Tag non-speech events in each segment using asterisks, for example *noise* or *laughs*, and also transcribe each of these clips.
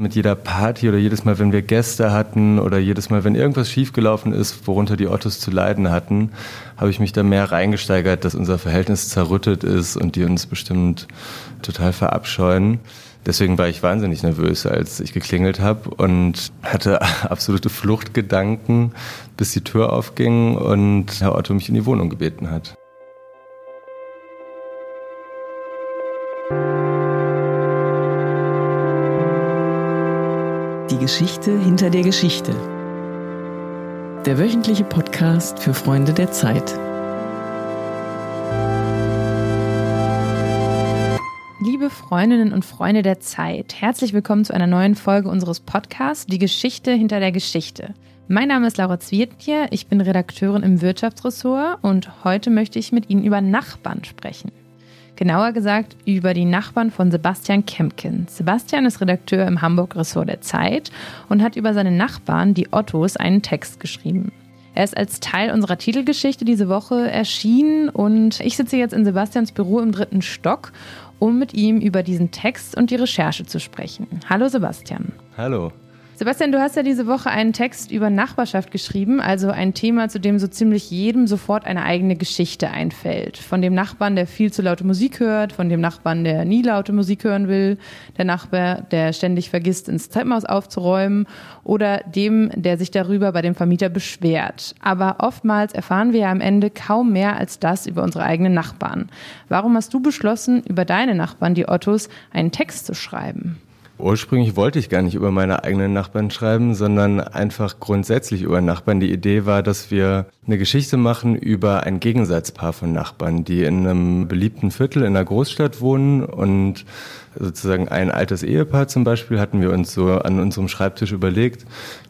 Mit jeder Party oder jedes Mal, wenn wir Gäste hatten oder jedes Mal, wenn irgendwas schiefgelaufen ist, worunter die Ottos zu leiden hatten, habe ich mich da mehr reingesteigert, dass unser Verhältnis zerrüttet ist und die uns bestimmt total verabscheuen. Deswegen war ich wahnsinnig nervös, als ich geklingelt habe und hatte *laughs* absolute Fluchtgedanken, bis die Tür aufging und Herr Otto mich in die Wohnung gebeten hat. Die Geschichte hinter der Geschichte. Der wöchentliche Podcast für Freunde der Zeit. Liebe Freundinnen und Freunde der Zeit, herzlich willkommen zu einer neuen Folge unseres Podcasts Die Geschichte hinter der Geschichte. Mein Name ist Laura Zwirtje, ich bin Redakteurin im Wirtschaftsressort und heute möchte ich mit Ihnen über Nachbarn sprechen. Genauer gesagt über die Nachbarn von Sebastian Kempken. Sebastian ist Redakteur im Hamburg-Ressort der Zeit und hat über seine Nachbarn, die Ottos, einen Text geschrieben. Er ist als Teil unserer Titelgeschichte diese Woche erschienen und ich sitze jetzt in Sebastians Büro im dritten Stock, um mit ihm über diesen Text und die Recherche zu sprechen. Hallo Sebastian. Hallo. Sebastian, du hast ja diese Woche einen Text über Nachbarschaft geschrieben, also ein Thema, zu dem so ziemlich jedem sofort eine eigene Geschichte einfällt. Von dem Nachbarn, der viel zu laute Musik hört, von dem Nachbarn, der nie laute Musik hören will, der Nachbar, der ständig vergisst, ins Treppenhaus aufzuräumen oder dem, der sich darüber bei dem Vermieter beschwert. Aber oftmals erfahren wir ja am Ende kaum mehr als das über unsere eigenen Nachbarn. Warum hast du beschlossen, über deine Nachbarn, die Ottos, einen Text zu schreiben? Ursprünglich wollte ich gar nicht über meine eigenen Nachbarn schreiben, sondern einfach grundsätzlich über Nachbarn. Die Idee war, dass wir eine Geschichte machen über ein Gegensatzpaar von Nachbarn, die in einem beliebten Viertel in einer Großstadt wohnen und sozusagen ein altes Ehepaar zum Beispiel hatten wir uns so an unserem Schreibtisch überlegt,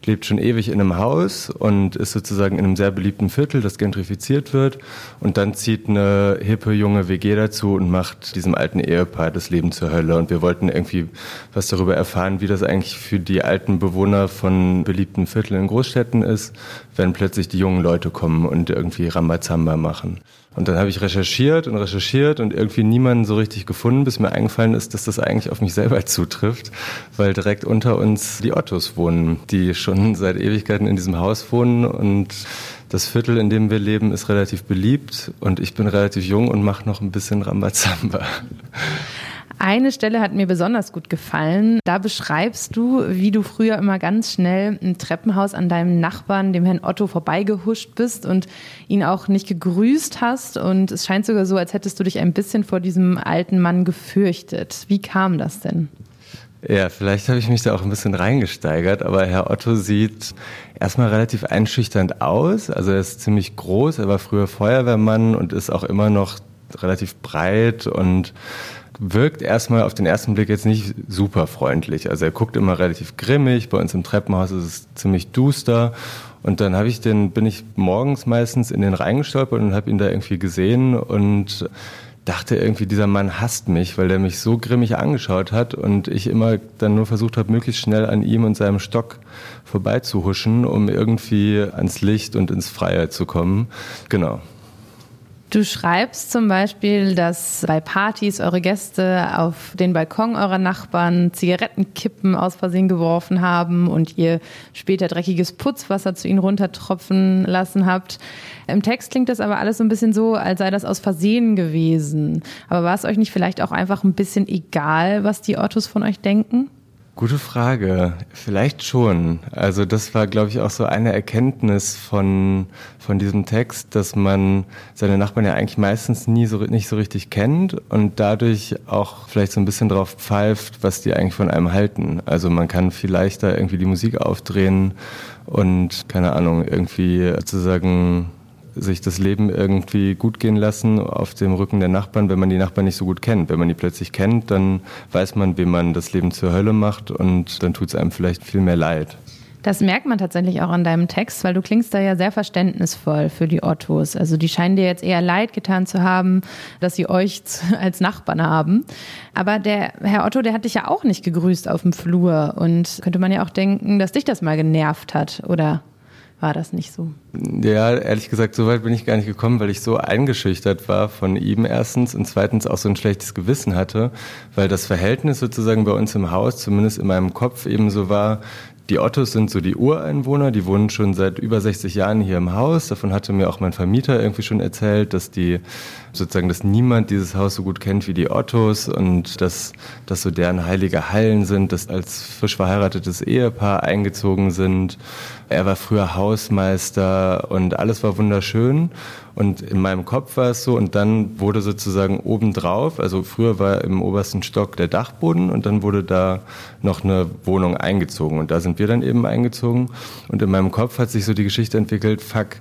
lebt schon ewig in einem Haus und ist sozusagen in einem sehr beliebten Viertel, das gentrifiziert wird und dann zieht eine hippe junge WG dazu und macht diesem alten Ehepaar das Leben zur Hölle und wir wollten irgendwie was darüber erfahren, wie das eigentlich für die alten Bewohner von beliebten Vierteln in Großstädten ist, wenn plötzlich die jungen Leute kommen und irgendwie Rambazamba machen. Und dann habe ich recherchiert und recherchiert und irgendwie niemanden so richtig gefunden, bis mir eingefallen ist, dass das eigentlich auf mich selber *laughs* zutrifft, weil direkt unter uns die Ottos wohnen, die schon seit Ewigkeiten in diesem Haus wohnen und das Viertel, in dem wir leben, ist relativ beliebt und ich bin relativ jung und mache noch ein bisschen Rambazamba. Eine Stelle hat mir besonders gut gefallen. Da beschreibst du, wie du früher immer ganz schnell im Treppenhaus an deinem Nachbarn, dem Herrn Otto, vorbeigehuscht bist und ihn auch nicht gegrüßt hast. Und es scheint sogar so, als hättest du dich ein bisschen vor diesem alten Mann gefürchtet. Wie kam das denn? Ja, vielleicht habe ich mich da auch ein bisschen reingesteigert, aber Herr Otto sieht erstmal relativ einschüchternd aus. Also er ist ziemlich groß, er war früher Feuerwehrmann und ist auch immer noch relativ breit und wirkt erstmal auf den ersten Blick jetzt nicht super freundlich. Also er guckt immer relativ grimmig. Bei uns im Treppenhaus ist es ziemlich duster. Und dann habe ich den, bin ich morgens meistens in den Rhein gestolpert und habe ihn da irgendwie gesehen und dachte irgendwie, dieser Mann hasst mich, weil der mich so grimmig angeschaut hat und ich immer dann nur versucht habe, möglichst schnell an ihm und seinem Stock vorbeizuhuschen, um irgendwie ans Licht und ins Freie zu kommen. Genau. Du schreibst zum Beispiel, dass bei Partys eure Gäste auf den Balkon eurer Nachbarn Zigarettenkippen aus Versehen geworfen haben und ihr später dreckiges Putzwasser zu ihnen runtertropfen lassen habt. Im Text klingt das aber alles so ein bisschen so, als sei das aus Versehen gewesen. Aber war es euch nicht vielleicht auch einfach ein bisschen egal, was die Ottos von euch denken? Gute Frage. Vielleicht schon. Also das war, glaube ich, auch so eine Erkenntnis von, von diesem Text, dass man seine Nachbarn ja eigentlich meistens nie so, nicht so richtig kennt und dadurch auch vielleicht so ein bisschen drauf pfeift, was die eigentlich von einem halten. Also man kann viel leichter irgendwie die Musik aufdrehen und, keine Ahnung, irgendwie sozusagen sich das Leben irgendwie gut gehen lassen auf dem Rücken der Nachbarn, wenn man die Nachbarn nicht so gut kennt. Wenn man die plötzlich kennt, dann weiß man, wem man das Leben zur Hölle macht und dann tut es einem vielleicht viel mehr leid. Das merkt man tatsächlich auch an deinem Text, weil du klingst da ja sehr verständnisvoll für die Ottos. Also die scheinen dir jetzt eher leid getan zu haben, dass sie euch als Nachbarn haben. Aber der Herr Otto, der hat dich ja auch nicht gegrüßt auf dem Flur. Und könnte man ja auch denken, dass dich das mal genervt hat, oder? War das nicht so? Ja, ehrlich gesagt, so weit bin ich gar nicht gekommen, weil ich so eingeschüchtert war von ihm erstens und zweitens auch so ein schlechtes Gewissen hatte, weil das Verhältnis sozusagen bei uns im Haus, zumindest in meinem Kopf, eben so war, die Ottos sind so die Ureinwohner, die wohnen schon seit über 60 Jahren hier im Haus. Davon hatte mir auch mein Vermieter irgendwie schon erzählt, dass die sozusagen, dass niemand dieses Haus so gut kennt wie die Ottos und dass das so deren heilige Hallen sind, dass als frisch verheiratetes Ehepaar eingezogen sind. Er war früher Hausmeister und alles war wunderschön. Und in meinem Kopf war es so, und dann wurde sozusagen obendrauf, also früher war im obersten Stock der Dachboden und dann wurde da noch eine Wohnung eingezogen. Und da sind wir dann eben eingezogen. Und in meinem Kopf hat sich so die Geschichte entwickelt, fuck,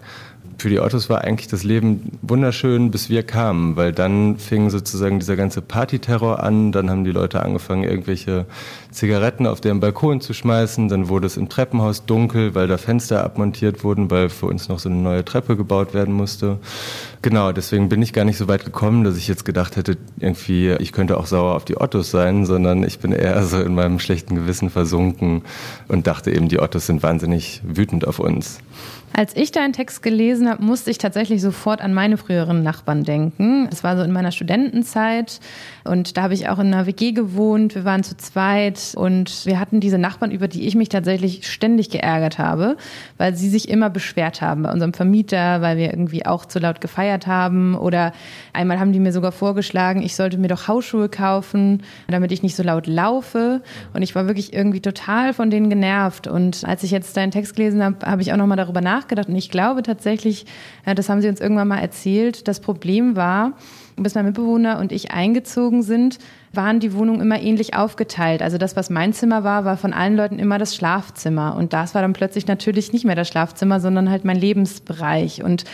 für die Ottos war eigentlich das Leben wunderschön, bis wir kamen, weil dann fing sozusagen dieser ganze Partyterror an, dann haben die Leute angefangen, irgendwelche Zigaretten auf deren Balkon zu schmeißen, dann wurde es im Treppenhaus dunkel, weil da Fenster abmontiert wurden, weil für uns noch so eine neue Treppe gebaut werden musste. Genau, deswegen bin ich gar nicht so weit gekommen, dass ich jetzt gedacht hätte, irgendwie, ich könnte auch sauer auf die Ottos sein, sondern ich bin eher so in meinem schlechten Gewissen versunken und dachte eben, die Ottos sind wahnsinnig wütend auf uns. Als ich deinen Text gelesen habe, musste ich tatsächlich sofort an meine früheren Nachbarn denken. Es war so in meiner Studentenzeit. Und da habe ich auch in einer WG gewohnt. Wir waren zu zweit. Und wir hatten diese Nachbarn, über die ich mich tatsächlich ständig geärgert habe, weil sie sich immer beschwert haben bei unserem Vermieter, weil wir irgendwie auch zu laut gefeiert haben. Oder einmal haben die mir sogar vorgeschlagen, ich sollte mir doch Hausschuhe kaufen, damit ich nicht so laut laufe. Und ich war wirklich irgendwie total von denen genervt. Und als ich jetzt deinen Text gelesen habe, habe ich auch noch mal darüber nachgedacht, nachgedacht und ich glaube tatsächlich, äh, das haben sie uns irgendwann mal erzählt, das Problem war, bis mein Mitbewohner und ich eingezogen sind, waren die Wohnungen immer ähnlich aufgeteilt. Also das, was mein Zimmer war, war von allen Leuten immer das Schlafzimmer. Und das war dann plötzlich natürlich nicht mehr das Schlafzimmer, sondern halt mein Lebensbereich. Und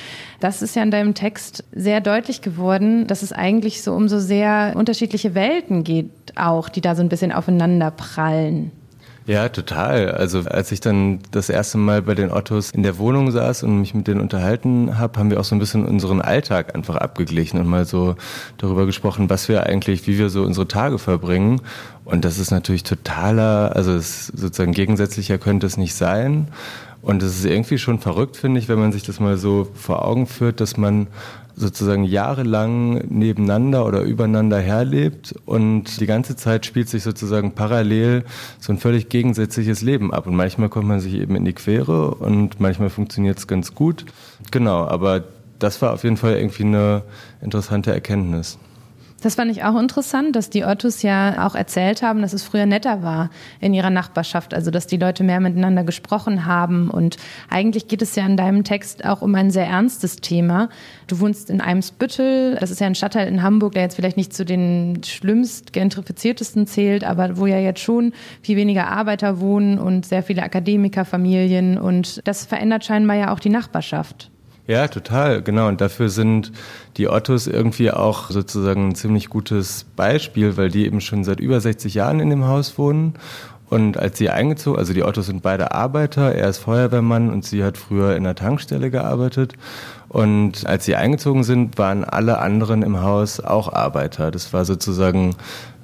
das ist ja in deinem Text sehr deutlich geworden, dass es eigentlich so um so sehr unterschiedliche Welten geht, auch, die da so ein bisschen aufeinander prallen. Ja, total. Also als ich dann das erste Mal bei den Ottos in der Wohnung saß und mich mit denen unterhalten habe, haben wir auch so ein bisschen unseren Alltag einfach abgeglichen und mal so darüber gesprochen, was wir eigentlich, wie wir so unsere Tage verbringen. Und das ist natürlich totaler, also sozusagen gegensätzlicher könnte es nicht sein. Und es ist irgendwie schon verrückt, finde ich, wenn man sich das mal so vor Augen führt, dass man sozusagen jahrelang nebeneinander oder übereinander herlebt und die ganze Zeit spielt sich sozusagen parallel so ein völlig gegensätzliches Leben ab. Und manchmal kommt man sich eben in die Quere und manchmal funktioniert es ganz gut. Genau, aber das war auf jeden Fall irgendwie eine interessante Erkenntnis. Das fand ich auch interessant, dass die Ottos ja auch erzählt haben, dass es früher netter war in ihrer Nachbarschaft, also dass die Leute mehr miteinander gesprochen haben. Und eigentlich geht es ja in deinem Text auch um ein sehr ernstes Thema. Du wohnst in Eimsbüttel, das ist ja ein Stadtteil in Hamburg, der jetzt vielleicht nicht zu den schlimmst gentrifiziertesten zählt, aber wo ja jetzt schon viel weniger Arbeiter wohnen und sehr viele Akademikerfamilien. Und das verändert scheinbar ja auch die Nachbarschaft. Ja, total, genau. Und dafür sind die Ottos irgendwie auch sozusagen ein ziemlich gutes Beispiel, weil die eben schon seit über 60 Jahren in dem Haus wohnen. Und als sie eingezogen, also die Ottos sind beide Arbeiter, er ist Feuerwehrmann und sie hat früher in der Tankstelle gearbeitet. Und als sie eingezogen sind, waren alle anderen im Haus auch Arbeiter. Das war sozusagen,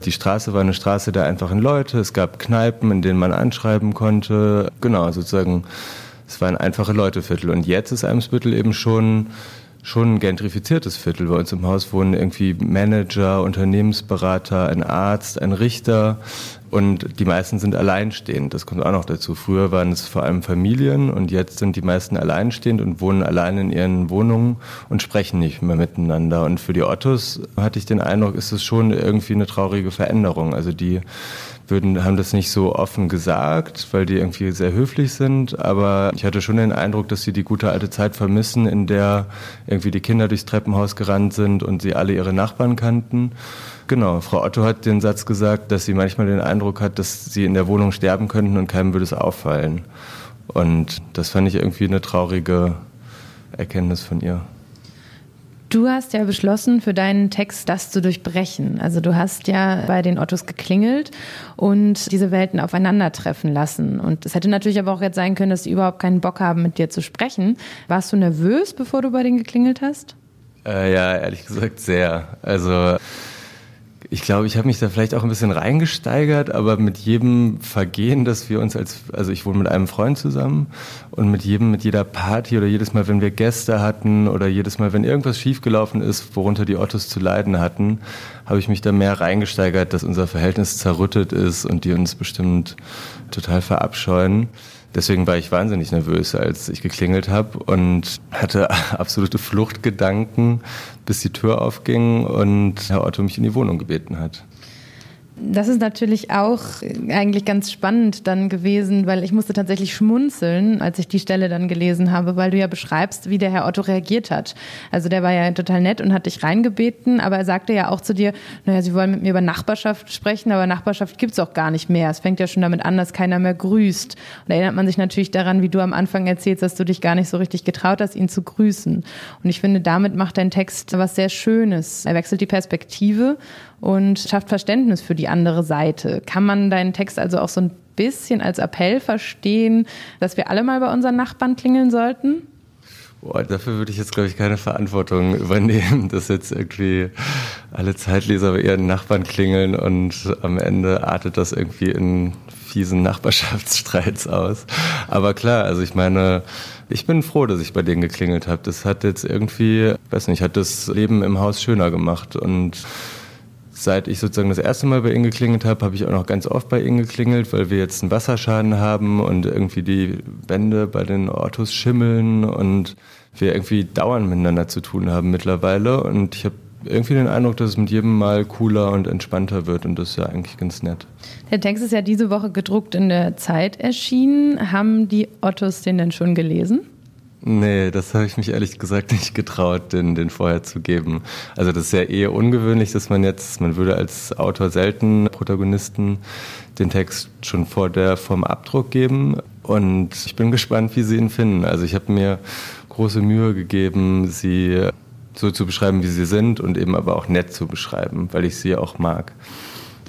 die Straße war eine Straße der einfachen Leute. Es gab Kneipen, in denen man anschreiben konnte. Genau, sozusagen es war ein einfache Leuteviertel. Und jetzt ist Eimsbüttel eben schon schon ein gentrifiziertes Viertel. Bei uns im Haus wohnen irgendwie Manager, Unternehmensberater, ein Arzt, ein Richter und die meisten sind alleinstehend. Das kommt auch noch dazu. Früher waren es vor allem Familien und jetzt sind die meisten alleinstehend und wohnen allein in ihren Wohnungen und sprechen nicht mehr miteinander. Und für die Ottos hatte ich den Eindruck, ist es schon irgendwie eine traurige Veränderung. Also die würden, haben das nicht so offen gesagt, weil die irgendwie sehr höflich sind. Aber ich hatte schon den Eindruck, dass sie die gute alte Zeit vermissen, in der irgendwie die Kinder durchs Treppenhaus gerannt sind und sie alle ihre Nachbarn kannten. Genau, Frau Otto hat den Satz gesagt, dass sie manchmal den Eindruck hat, dass sie in der Wohnung sterben könnten und keinem würde es auffallen. Und das fand ich irgendwie eine traurige Erkenntnis von ihr. Du hast ja beschlossen, für deinen Text das zu durchbrechen. Also du hast ja bei den Ottos geklingelt und diese Welten aufeinandertreffen lassen. Und es hätte natürlich aber auch jetzt sein können, dass sie überhaupt keinen Bock haben, mit dir zu sprechen. Warst du nervös, bevor du bei denen geklingelt hast? Äh, ja, ehrlich gesagt sehr. Also Ich glaube, ich habe mich da vielleicht auch ein bisschen reingesteigert, aber mit jedem Vergehen, dass wir uns als, also ich wohne mit einem Freund zusammen und mit jedem, mit jeder Party oder jedes Mal, wenn wir Gäste hatten oder jedes Mal, wenn irgendwas schiefgelaufen ist, worunter die Ottos zu leiden hatten, habe ich mich da mehr reingesteigert, dass unser Verhältnis zerrüttet ist und die uns bestimmt total verabscheuen. Deswegen war ich wahnsinnig nervös, als ich geklingelt habe und hatte *laughs* absolute Fluchtgedanken, bis die Tür aufging und Herr Otto mich in die Wohnung gebeten hat. Das ist natürlich auch eigentlich ganz spannend dann gewesen, weil ich musste tatsächlich schmunzeln, als ich die Stelle dann gelesen habe, weil du ja beschreibst, wie der Herr Otto reagiert hat. Also der war ja total nett und hat dich reingebeten, aber er sagte ja auch zu dir, naja, Sie wollen mit mir über Nachbarschaft sprechen, aber Nachbarschaft gibt's auch gar nicht mehr. Es fängt ja schon damit an, dass keiner mehr grüßt. Und da erinnert man sich natürlich daran, wie du am Anfang erzählst, dass du dich gar nicht so richtig getraut hast, ihn zu grüßen. Und ich finde, damit macht dein Text was sehr Schönes. Er wechselt die Perspektive und schafft Verständnis für die andere Seite. Kann man deinen Text also auch so ein bisschen als Appell verstehen, dass wir alle mal bei unseren Nachbarn klingeln sollten? Boah, dafür würde ich jetzt, glaube ich, keine Verantwortung übernehmen, *laughs* dass jetzt irgendwie alle Zeitleser bei ihren Nachbarn klingeln und am Ende artet das irgendwie in fiesen Nachbarschaftsstreits aus. Aber klar, also ich meine, ich bin froh, dass ich bei denen geklingelt habe. Das hat jetzt irgendwie, weiß nicht, hat das Leben im Haus schöner gemacht und Seit ich sozusagen das erste Mal bei Ihnen geklingelt habe, habe ich auch noch ganz oft bei Ihnen geklingelt, weil wir jetzt einen Wasserschaden haben und irgendwie die Wände bei den Autos schimmeln und wir irgendwie dauernd miteinander zu tun haben mittlerweile. Und ich habe irgendwie den Eindruck, dass es mit jedem Mal cooler und entspannter wird und das ist ja eigentlich ganz nett. Der Text ist ja diese Woche gedruckt in der Zeit erschienen. Haben die Ottos den denn schon gelesen? Nee, das habe ich mich ehrlich gesagt nicht getraut, den, den vorher zu geben. Also das ist ja eher ungewöhnlich, dass man jetzt, man würde als Autor selten Protagonisten den Text schon vor der vom Abdruck geben. Und ich bin gespannt, wie sie ihn finden. Also ich habe mir große Mühe gegeben, sie so zu beschreiben, wie sie sind und eben aber auch nett zu beschreiben, weil ich sie auch mag.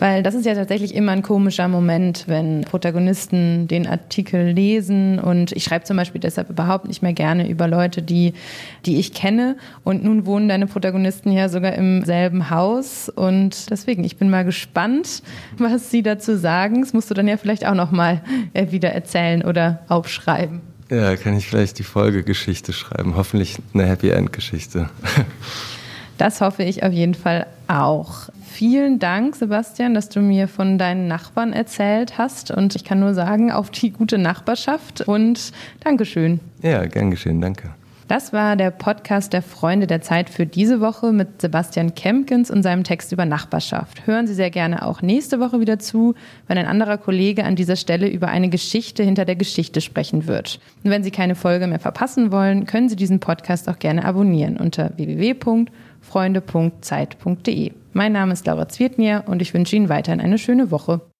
Weil das ist ja tatsächlich immer ein komischer Moment, wenn Protagonisten den Artikel lesen. Und ich schreibe zum Beispiel deshalb überhaupt nicht mehr gerne über Leute, die, die ich kenne. Und nun wohnen deine Protagonisten ja sogar im selben Haus. Und deswegen, ich bin mal gespannt, was sie dazu sagen. Das musst du dann ja vielleicht auch nochmal äh, wieder erzählen oder aufschreiben. Ja, kann ich vielleicht die Folgegeschichte schreiben. Hoffentlich eine Happy End Geschichte. *laughs* Das hoffe ich auf jeden Fall auch. Vielen Dank, Sebastian, dass du mir von deinen Nachbarn erzählt hast. Und ich kann nur sagen, auf die gute Nachbarschaft und Dankeschön. Ja, gern geschehen, danke. Das war der Podcast der Freunde der Zeit für diese Woche mit Sebastian Kempkins und seinem Text über Nachbarschaft. Hören Sie sehr gerne auch nächste Woche wieder zu, wenn ein anderer Kollege an dieser Stelle über eine Geschichte hinter der Geschichte sprechen wird. Und wenn Sie keine Folge mehr verpassen wollen, können Sie diesen Podcast auch gerne abonnieren unter www.freunde.zeit.de. Mein Name ist Laura Zwirtnier und ich wünsche Ihnen weiterhin eine schöne Woche.